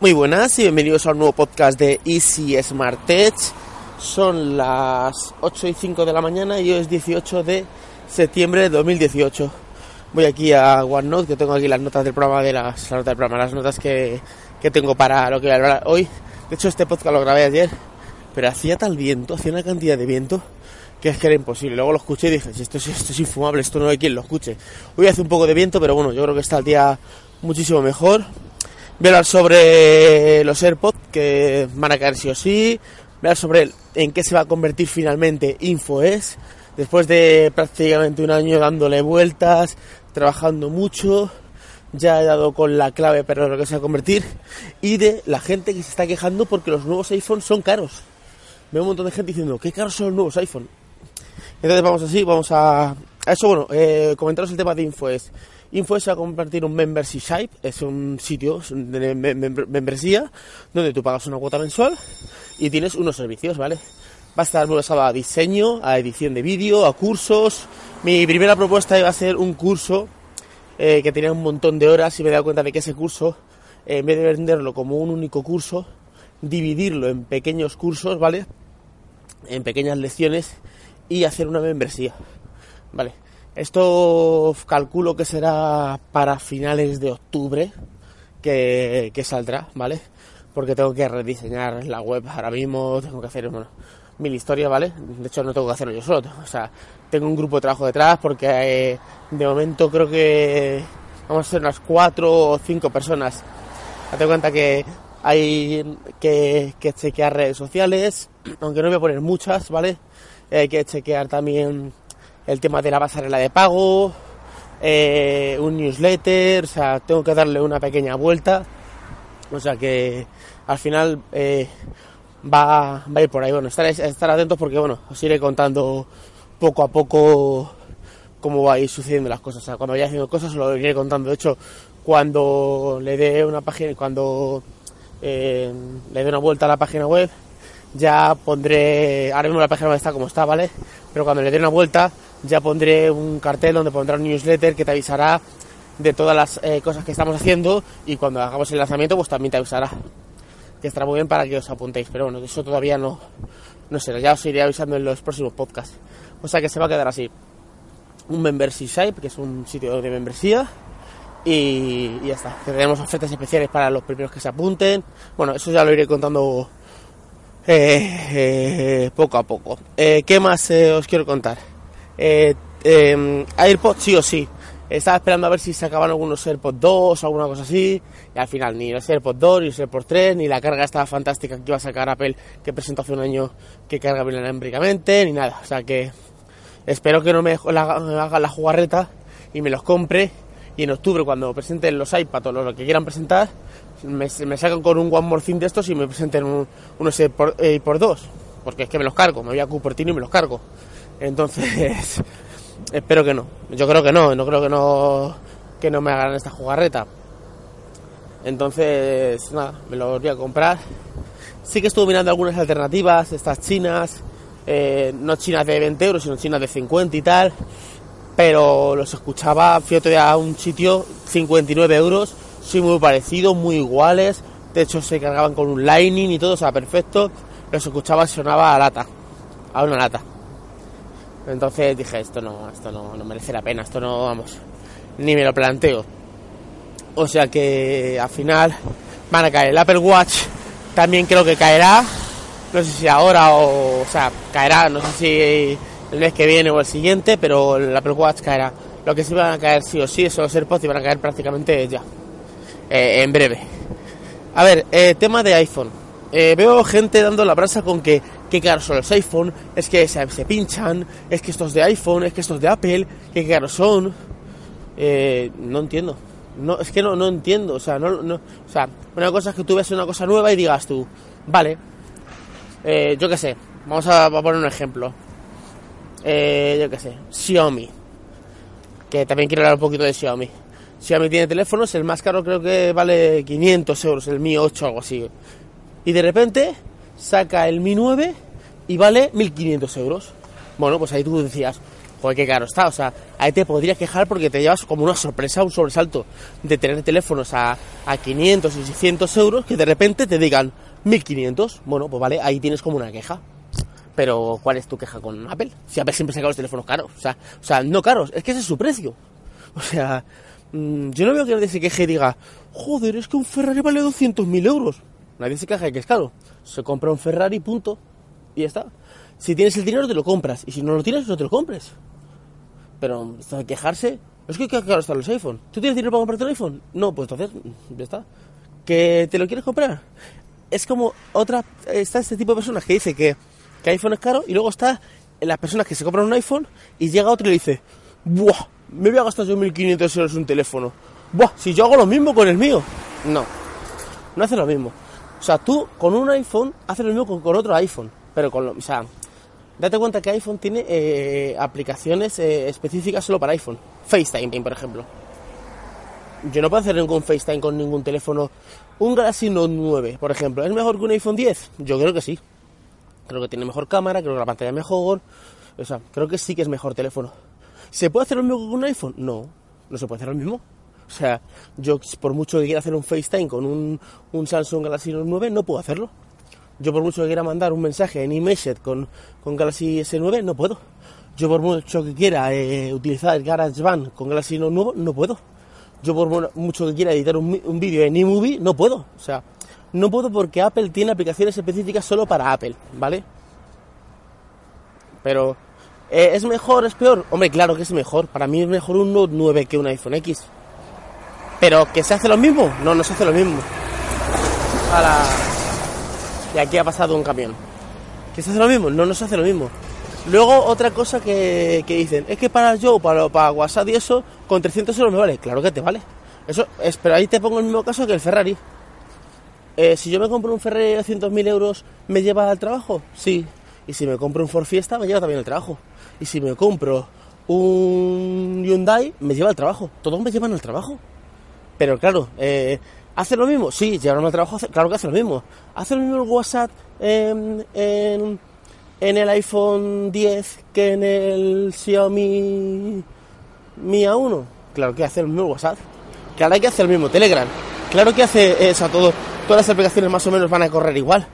Muy buenas y bienvenidos a un nuevo podcast de Easy Smart Tech. Son las 8 y 5 de la mañana y hoy es 18 de septiembre de 2018. Voy aquí a OneNote, que tengo aquí las notas del programa, de las, notas del programa, las notas que, que tengo para lo que voy a hablar hoy. De hecho, este podcast lo grabé ayer, pero hacía tal viento, hacía una cantidad de viento que es que era imposible. Luego lo escuché y dije, esto, es, esto es infumable, esto no hay quien lo escuche. Hoy hace un poco de viento, pero bueno, yo creo que está el día muchísimo mejor. Voy a hablar sobre los AirPods que van a caer sí o sí. Voy a hablar sobre en qué se va a convertir finalmente InfoS. Después de prácticamente un año dándole vueltas, trabajando mucho, ya he dado con la clave para lo que se va a convertir. Y de la gente que se está quejando porque los nuevos iPhones son caros. Veo un montón de gente diciendo, qué caros son los nuevos iPhones. Entonces vamos así, vamos a... a eso, bueno, eh, comentaros el tema de InfoS. Info se va a convertir en un membership site, es un sitio de membresía donde tú pagas una cuota mensual y tienes unos servicios, ¿vale? Va a estar basado a diseño, a edición de vídeo, a cursos. Mi primera propuesta iba a ser un curso eh, que tenía un montón de horas y me he dado cuenta de que ese curso, en vez de venderlo como un único curso, dividirlo en pequeños cursos, ¿vale? En pequeñas lecciones y hacer una membresía, ¿vale? Esto calculo que será para finales de octubre que, saldrá, ¿vale? Porque tengo que rediseñar la web ahora mismo, tengo que hacer mil historias, ¿vale? De hecho no tengo que hacerlo yo solo, o sea, tengo un grupo de trabajo detrás porque eh, de momento creo que vamos a ser unas cuatro o cinco personas. Date cuenta que hay que, que chequear redes sociales, aunque no voy a poner muchas, ¿vale? Hay que chequear también el tema de la pasarela de pago, eh, un newsletter, o sea, tengo que darle una pequeña vuelta. O sea que al final eh, va, va, a ir por ahí. Bueno, estar, estar atentos porque bueno, os iré contando poco a poco cómo va a ir sucediendo las cosas. O sea, cuando vaya haciendo cosas os lo iré contando. De hecho, cuando le dé una página, cuando eh, le dé una vuelta a la página web, ya pondré, ahora mismo la página web está como está, ¿vale? Pero cuando le dé una vuelta, ya pondré un cartel donde pondrá un newsletter que te avisará de todas las eh, cosas que estamos haciendo y cuando hagamos el lanzamiento pues también te avisará. Que estará muy bien para que os apuntéis, pero bueno, eso todavía no, no sé, ya os iré avisando en los próximos podcasts. O sea que se va a quedar así. Un membership site, que es un sitio de membresía. Y, ya está. Tenemos ofertas especiales para los primeros que se apunten. Bueno, eso ya lo iré contando eh, eh, poco a poco. ¿Qué más os quiero contar? Eh, eh, AirPods sí o sí. Estaba esperando a ver si sacaban algunos AirPods 2 o alguna cosa así. Y al final ni los AirPods 2, ni los AirPods 3, ni la carga estaba fantástica que iba a sacar Apple, que presentó hace un año que carga bien inalámbricamente, ni nada. O sea que espero que no me haga la jugarreta y me los compre. Y en octubre, cuando presenten los iPads o lo que quieran presentar, me, me sacan con un One More Thing de estos y me presenten un, unos AirPods 2. Porque es que me los cargo, me voy a Cupertino y me los cargo. Entonces, espero que no. Yo creo que no, no creo que no que no me hagan esta jugarreta. Entonces, nada, me lo voy a comprar. Sí que estuve mirando algunas alternativas, estas chinas, eh, no chinas de 20 euros, sino chinas de 50 y tal. Pero los escuchaba, fíjate a un sitio, 59 euros, sí muy parecidos, muy iguales. De hecho, se cargaban con un Lightning y todo, o sea, perfecto. Los escuchaba y sonaba a lata, a una lata. Entonces dije, esto no, esto no, merece la pena, esto no, vamos, ni me lo planteo. O sea que al final van a caer. El Apple Watch también creo que caerá. No sé si ahora o, o sea, caerá, no sé si el mes que viene o el siguiente, pero el Apple Watch caerá. Lo que sí van a caer sí o sí son los AirPods y van a caer prácticamente ya, eh, en breve. A ver, eh, tema de iPhone. Eh, veo gente dando la brasa con que qué caros son los iPhone, es que se, se, pinchan, es que estos de iPhone, es que estos de Apple, qué caros son. Eh, no entiendo. No, es que no, no entiendo. O sea, no, no, o sea, una cosa es que tú ves una cosa nueva y digas tú, vale, eh, yo qué sé, vamos a, poner un ejemplo. Eh, yo qué sé, Xiaomi. Que también quiero hablar un poquito de Xiaomi. Xiaomi tiene teléfonos, el más caro creo que vale 500 euros, el Mi 8 o algo así. Y de repente saca el Mi 9 y vale 1500 euros. Bueno, pues ahí tú decías, joder, qué caro está. O sea, ahí te podrías quejar porque te llevas como una sorpresa, un sobresalto de tener teléfonos a, a 500 y 600 euros que de repente te digan 1500. Bueno, pues vale, ahí tienes como una queja. Pero, ¿cuál es tu queja con Apple? Si Apple siempre saca los teléfonos caros. O sea, o sea, no caros, es que ese es su precio. O sea, mm, yo no veo que nadie se queje y diga, joder, es que un Ferrari vale 200.000 euros. Nadie se queja de que es caro. Se compra un Ferrari, punto. Y está. Si tienes el dinero, te lo compras. Y si no lo tienes, no te lo compres. Pero esto de quejarse, es que caro están los iPhone. ¿Tú tienes dinero para comprarte un iPhone? No, pues entonces, ya está. ¿Que te lo quieres comprar? Es como otra. Está este tipo de personas que dice que, que iPhone es caro y luego está las personas que se compran un iPhone y llega otro y le dice: ¡Buah! Me voy a gastar yo 1.500 euros en un teléfono. ¡Buah! Si yo hago lo mismo con el mío. No, no hace lo mismo. O sea, tú con un iPhone haces lo mismo con, con otro iPhone. Pero con lo. O sea, date cuenta que iPhone tiene eh, aplicaciones eh, específicas solo para iPhone. FaceTime, por ejemplo. Yo no puedo hacer ningún FaceTime con ningún teléfono. Un Galaxy Note 9, por ejemplo, ¿es mejor que un iPhone 10? Yo creo que sí. Creo que tiene mejor cámara, creo que la pantalla es mejor. O sea, creo que sí que es mejor teléfono. ¿Se puede hacer lo mismo con un iPhone? No, no se puede hacer lo mismo. O sea, yo por mucho que quiera hacer un FaceTime con un, un Samsung Galaxy Note 9, no puedo hacerlo. Yo por mucho que quiera mandar un mensaje en iMessage con, con Galaxy S9, no puedo. Yo por mucho que quiera eh, utilizar GarageBand con Galaxy Note nuevo, no puedo. Yo por mucho que quiera editar un, un vídeo en iMovie, no puedo. O sea, no puedo porque Apple tiene aplicaciones específicas solo para Apple, ¿vale? Pero, eh, ¿es mejor, es peor? Hombre, claro que es mejor. Para mí es mejor un Note 9 que un iPhone X. Pero, ¿que se hace lo mismo? No, no se hace lo mismo. Y aquí ha pasado un camión. ¿Que se hace lo mismo? No, no se hace lo mismo. Luego, otra cosa que, que dicen, es que para yo, para, para WhatsApp y eso, con 300 euros me vale. Claro que te vale. Eso es, pero ahí te pongo el mismo caso que el Ferrari. Eh, si yo me compro un Ferrari de 200.000 euros, ¿me lleva al trabajo? Sí. Y si me compro un Ford Fiesta, me lleva también al trabajo. Y si me compro un Hyundai, me lleva al trabajo. Todos me llevan al trabajo. Pero claro, eh, ¿hace lo mismo? Sí, llevarme al trabajo, claro que hace lo mismo. ¿Hace lo mismo el WhatsApp en, en, el iPhone 10 que en el Xiaomi Mi A1? Claro que hace lo mismo el WhatsApp. Claro que hace lo mismo Telegram. Claro que hace eso todo. Todas las aplicaciones más o menos van a correr igual.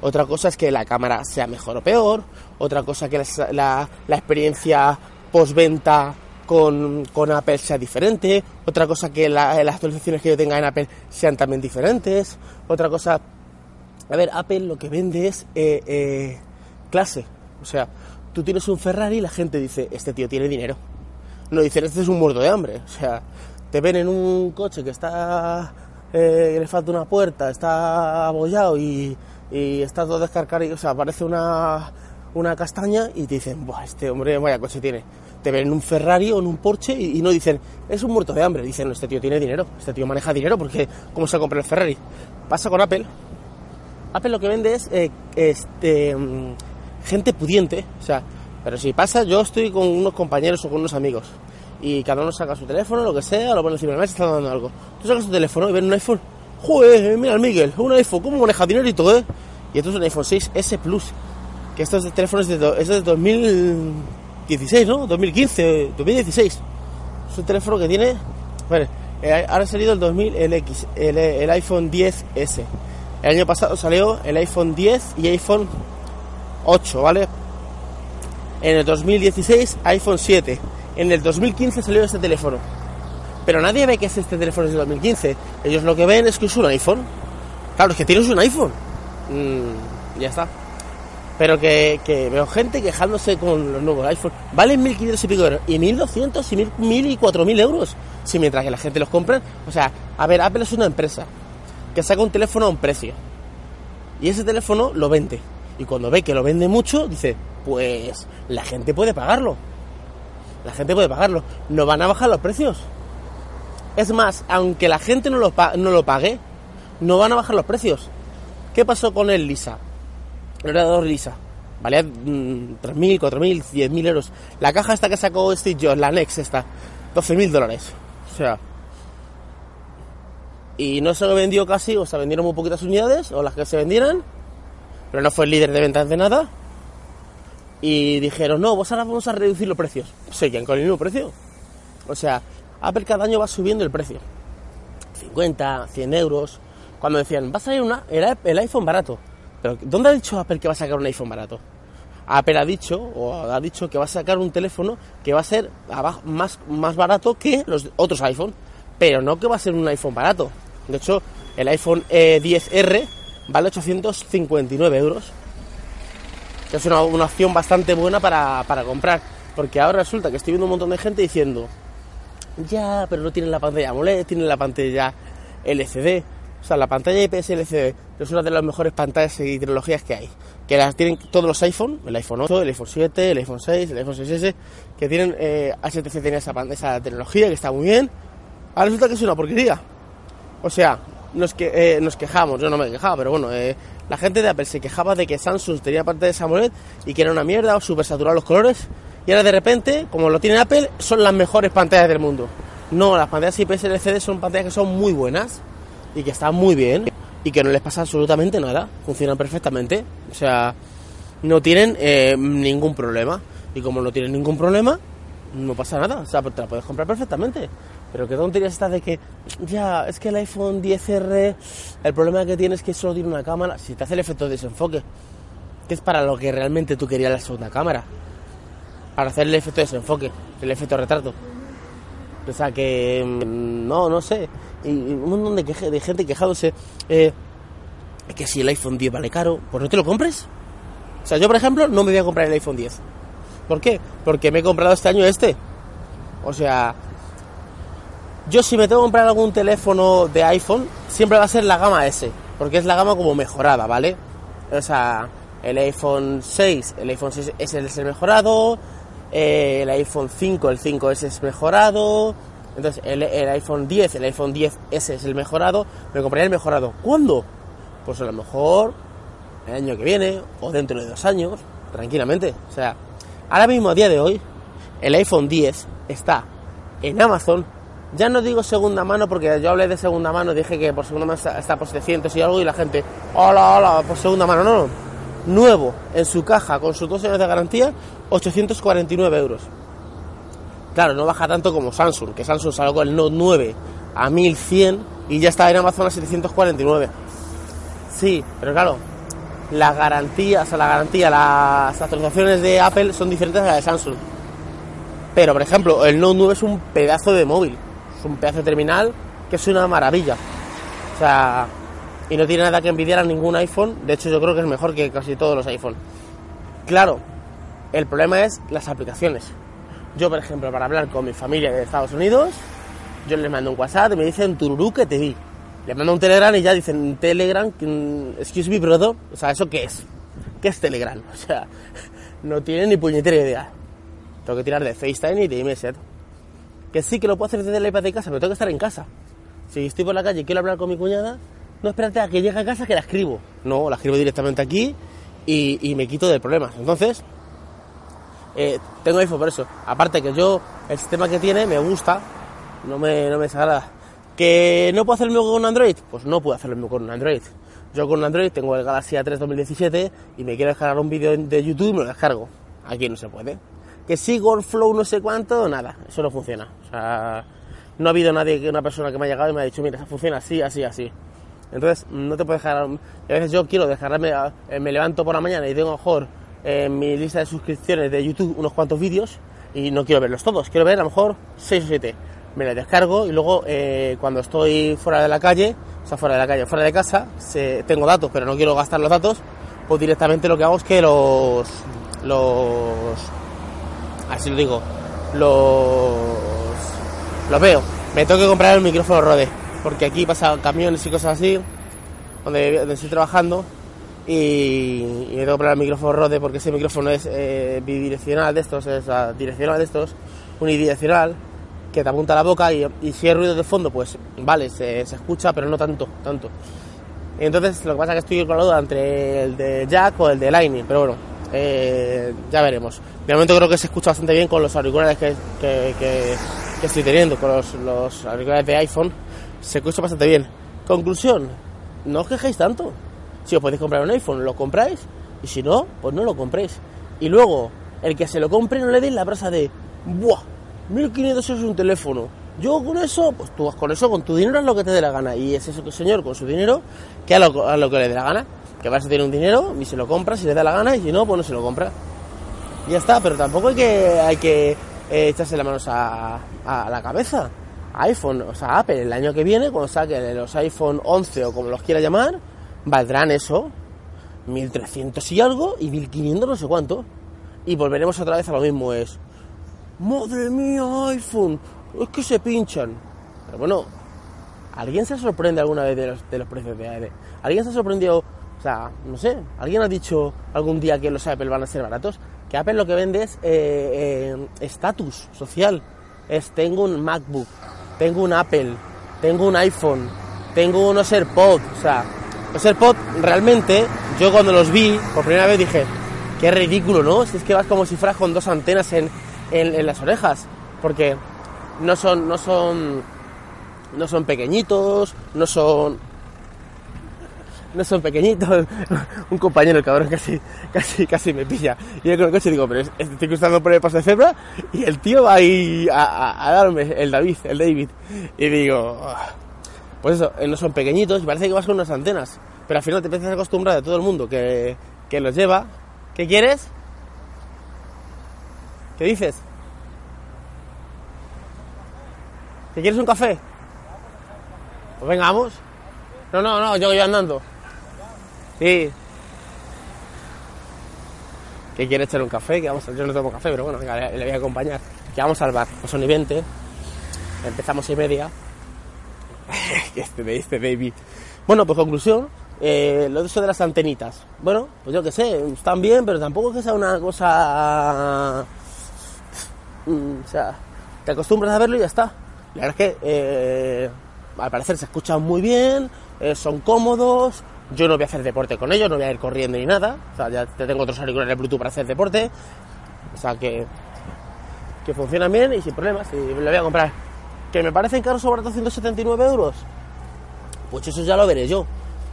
Otra cosa es que la cámara sea mejor o peor. Otra cosa que la, la, la experiencia postventa con, con, Apple sea diferente. Otra cosa que la, las actualizaciones que yo tenga en Apple sean también diferentes. Otra cosa... A ver, Apple lo que vende es eh, eh, clase. O sea, tú tienes un Ferrari y la gente dice, este tío tiene dinero. No dicen, este es un muerto de hambre. O sea, te ven en un coche que está... Eh, le falta una puerta, está abollado y, y está todo o sea, parece una, una castaña y te dicen, Buah, este hombre vaya coche tiene. Te ven en un Ferrari o en un Porsche y, no dicen, es un muerto de hambre, dicen, este tío tiene dinero, este tío maneja dinero porque ¿cómo se compra el Ferrari? Pasa con Apple. Apple lo que vende es eh, este, mm, gente pudiente, o sea, pero si pasa, yo estoy con unos compañeros o con unos amigos y cada uno saca su teléfono, lo que sea, lo pone encima de la mesa, está dando algo. Tú sacas tu teléfono y ves un iPhone, joder, mira el Miguel, un iPhone, ¿cómo maneja dinero y todo, eh? Y esto es un iPhone 6S Plus, que teléfonos es de, es de 2016, ¿no? 2015, 2016. Es un teléfono que tiene, bueno, eh, ahora ha salido el 2000, el X, el, iPhone 10S. El año pasado salió el iPhone 10 y iPhone 8, ¿vale? En el 2016 iPhone 7. En el 2015 salió este teléfono. Pero nadie ve que es este teléfono es de 2015. Ellos lo que ven es que es un iPhone. Claro, es que tienes un iPhone. Mm, ya está. Pero que, que, veo gente quejándose con los nuevos iPhone. Valen 1.500 y pico euros. Y 1.200 y 1.000 y 4.000 euros. Si mientras que la gente los compra. O sea, a ver, Apple es una empresa que saca un teléfono a un precio. Y ese teléfono lo vende. Y cuando ve que lo vende mucho, dice, pues la gente puede pagarlo. La gente puede pagarlo. No van a bajar los precios. Es más, aunque la gente no lo, no lo pague, no van a bajar los precios. ¿Qué pasó con el Lisa? El ordenador Lisa. Valía mmm, 3.000, 4.000, 10.000 euros. La caja esta que sacó Steve Jobs, la Nex esta, 12.000 dólares. O sea... Y no se lo vendió casi, o sea, vendieron muy poquitas unidades, o las que se vendieran. Pero no fue el líder de ventas de nada. y dijeron, no, vos ahora vamos a reducir los precios. Seguían con el mismo precio. O sea, Apple cada año va subiendo el precio. 50, 100 euros. Cuando decían, va a salir una, el, el iPhone barato. Pero ¿dónde ha dicho Apple que va a sacar un iPhone barato? Apple ha dicho, o ha dicho que va a sacar un teléfono que va a ser más, más barato que los otros iPhone, pero no que va a ser un iPhone barato. De hecho, el iPhone 10R eh, vale 859 euros que es una, opción bastante buena para, comprar. Porque ahora resulta que estoy viendo un montón de gente diciendo, ya, pero no tienen la pantalla AMOLED, tienen la pantalla LCD. O sea, la pantalla IPS LCD es una de las mejores pantallas y tecnologías que hay. Que las tienen todos los iPhone, el iPhone 8, el iPhone 7, el iPhone 6, el iPhone 6S, que tienen eh, HTC tiene esa, tecnología que está muy bien. Ahora resulta que es una porquería. O sea, nos, que, eh, nos quejamos, yo no me quejaba, pero bueno, eh, la gente de Apple se quejaba de que Samsung tenía parte de AMOLED y que era una mierda o súper saturados los colores. Y ahora de repente, como lo tiene Apple, son las mejores pantallas del mundo. No, las pantallas IPS LCD son pantallas que son muy buenas y que están muy bien y que no les pasa absolutamente nada. Funcionan perfectamente. O sea, no tienen eh, ningún problema. Y como no tienen ningún problema, no pasa nada. O sea, te la puedes comprar perfectamente. Pero qué tontería está de que, ya, es que el iPhone 10R, el problema que tiene es que solo tiene una cámara, si te hace el efecto de desenfoque, que es para lo que realmente tú querías la segunda cámara, para hacer el efecto de desenfoque, el efecto retrato. O sea que, mm, no, no sé, y un montón de, de gente quejándose, eh, que si el iPhone 10 vale caro, pues no te lo compres. O sea, yo por ejemplo no me voy a comprar el iPhone 10. ¿Por qué? Porque me he comprado este año este. O sea, yo si me tengo que comprar algún teléfono de iPhone, siempre va a ser la gama S, porque es la gama como mejorada, ¿vale? O sea, el iPhone 6, el iPhone 6 es el mejorado, eh, el iPhone 5, el 5S es mejorado, entonces el, iPhone 10, el iPhone 10S es el mejorado, me compraría el mejorado. ¿Cuándo? Pues a lo mejor el año que viene o dentro de dos años, tranquilamente. O sea, ahora mismo a día de hoy, el iPhone 10 está en Amazon ya no digo segunda mano porque yo hablé de segunda mano, dije que por segunda mano está por 700 y algo y la gente, hola, hola, por segunda mano. No, no. Nuevo, en su caja, con sus dos años de garantía, 849 euros. Claro, no baja tanto como Samsung, que Samsung salió el Note 9 a 1100 y ya está en Amazon a 749. Sí, pero claro, la garantía, o sea, la garantía, las actualizaciones de Apple son diferentes a las de Samsung. Pero, por ejemplo, el Note 9 es un pedazo de móvil es un pedazo de terminal que es una maravilla. O sea, y no tiene nada que envidiar a ningún iPhone. De hecho, yo creo que es mejor que casi todos los iPhone. Claro, el problema es las aplicaciones. Yo, por ejemplo, para hablar con mi familia de Estados Unidos, yo les mando un WhatsApp y me dicen tururú que te vi. Les mando un Telegram y ya dicen Telegram, excuse me, brother. O sea, ¿eso qué es? ¿Qué es Telegram? O sea, no tienen ni puñetera idea. Tengo que tirar de FaceTime y de iMessage que sí que lo puedo hacer desde la iPad de casa, pero tengo que estar en casa. Si estoy por la calle y quiero hablar con mi cuñada, no espérate a que llegue a casa que la escribo. No, la escribo directamente aquí y, me quito de problemas. Entonces, eh, tengo iPhone por eso. Aparte que yo, el sistema que tiene me gusta, no me, no me desagrada. ¿Que no puedo hacer hacerlo con Android? Pues no puedo hacerlo con Android. Yo con Android tengo el Galaxy A3 2017 y me quiero descargar un vídeo de YouTube y me lo descargo. Aquí no se puede que sí, Flow no sé cuánto, nada, eso no funciona. O sea, no ha habido nadie, una persona que me ha llegado y me ha dicho, mira, funciona así, así, así. Entonces, no te puedes dejar. A veces yo quiero descargarme, eh, me levanto por la mañana y tengo mejor en mi lista de suscripciones de YouTube unos cuantos vídeos y no quiero verlos todos, quiero ver a lo mejor 6 o 7. Me los descargo y luego eh, cuando estoy fuera de la calle, o sea, fuera de la calle, fuera de casa, tengo datos, pero no quiero gastar los datos, pues directamente lo que hago es que los, los así lo digo, los, los veo. Me tengo que comprar el micrófono Rode, porque aquí pasan camiones y cosas así, donde, estoy trabajando, y, me tengo que comprar el micrófono Rode porque ese micrófono es eh, bidireccional de estos, es direccional de estos, unidireccional, que te apunta a la boca y, si hay ruido de fondo, pues vale, se, se escucha, pero no tanto, tanto. Entonces lo que pasa es que estoy con la duda entre el de Jack o el de Lightning, pero bueno, eh, ya veremos. De momento creo que se escucha bastante bien con los auriculares que, que, estoy teniendo, con los, auriculares de iPhone, se escucha bastante bien. Conclusión, no os quejéis tanto. Si os podéis comprar un iPhone, lo compráis, y si no, pues no lo compréis. Y luego, el que se lo compre no le dé la brasa de, ¡buah! 1500 euros un teléfono. Yo con eso, pues tú vas con eso, con tu dinero es lo que te dé la gana. Y es eso señor con su dinero, que a lo, a lo que le dé la gana. Que vas a tener un dinero y se lo compra si le da la gana y si no, pues no se lo compra. Y ya está, pero tampoco hay que, hay que eh, echarse las manos a, a la cabeza. iPhone, o sea, Apple el año que viene, cuando saque los iPhone 11 o como los quiera llamar, valdrán eso, 1300 y algo y 1500 no sé cuánto. Y volveremos otra vez a lo mismo, es, madre mía, iPhone, es que se pinchan. Pero bueno, ¿alguien se sorprende alguna vez de los, de los precios de AED? ¿Alguien se ha sorprendido, o sea, no sé, alguien ha dicho algún día que los Apple van a ser baratos? Que Apple lo que vende es estatus eh, eh, social. Es, tengo un MacBook, tengo un Apple, tengo un iPhone, tengo unos AirPods, o sea, los AirPods realmente, yo cuando los vi por primera vez dije, qué ridículo, ¿no? Si es que vas como si fueras con dos antenas en, en, las orejas, porque no son, no son, no son pequeñitos, no son, no son pequeñitos. Un compañero, el cabrón, casi, casi, casi me pilla. Y yo con el coche digo, pero estoy cruzando por el paso de cebra y el tío va ahí a, darme, el David, el David. Y digo, ah". Pues eso, eh, no son pequeñitos y parece que vas con unas antenas. Pero al final te empiezas a acostumbrar de todo el mundo que, que los lleva ¿Qué quieres? ¿Qué dices? ¿Qué quieres un café? Pues venga, vamos. No, no, no, yo voy andando. Sí. ¿Qué quiere echar un café? Que vamos a... Yo no tomo café, pero bueno, venga, le, voy a acompañar. Que vamos al bar. Pues son y 20. Empezamos y media. este, este baby. Bueno, pues conclusión eh, lo de eso de las antenitas. Bueno, pues yo que sé, están bien, pero tampoco es que sea una cosa... Mm, o sea, te acostumbras a verlo y ya está. La verdad es que eh, al parecer se escuchan muy bien, eh, son cómodos, yo no voy a hacer deporte con ellos, no voy a ir corriendo ni nada. O sea, ya tengo otros auriculares Bluetooth para hacer deporte. O sea que, que funcionan bien y sin problemas. Y lo voy a comprar. ¿Que me parecen caros sobre 279 euros? Pues eso ya lo veré yo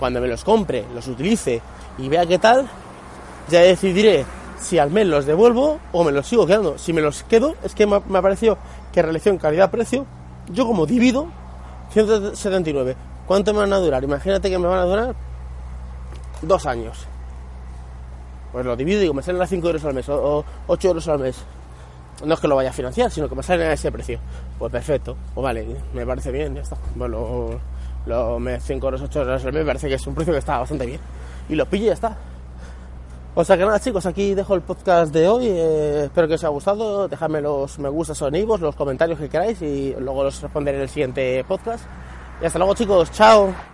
cuando me los compre, los utilice y vea qué tal, ya decidiré si al mes los devuelvo o me los sigo quedando. Si me los quedo, es que me ha parecido que relación calidad-precio, yo como divido 179. ¿Cuánto me van a durar? Imagínate que me van a durar dos años. Pues lo divido y me salen a 5 euros al mes o, 8 euros al mes. No es que lo vaya a financiar, sino que me salen a ese precio. Pues perfecto, pues vale, me parece bien, ya está. Bueno, los 5 euros, 8 euros me parece que es un precio que está bastante bien. Y lo pillo y ya está. O sea que nada chicos, aquí dejo el podcast de hoy, eh, espero que os haya gustado, dejadme los me gustas o los comentarios que queráis y luego los responderé en el siguiente podcast. Y hasta luego chicos, chao.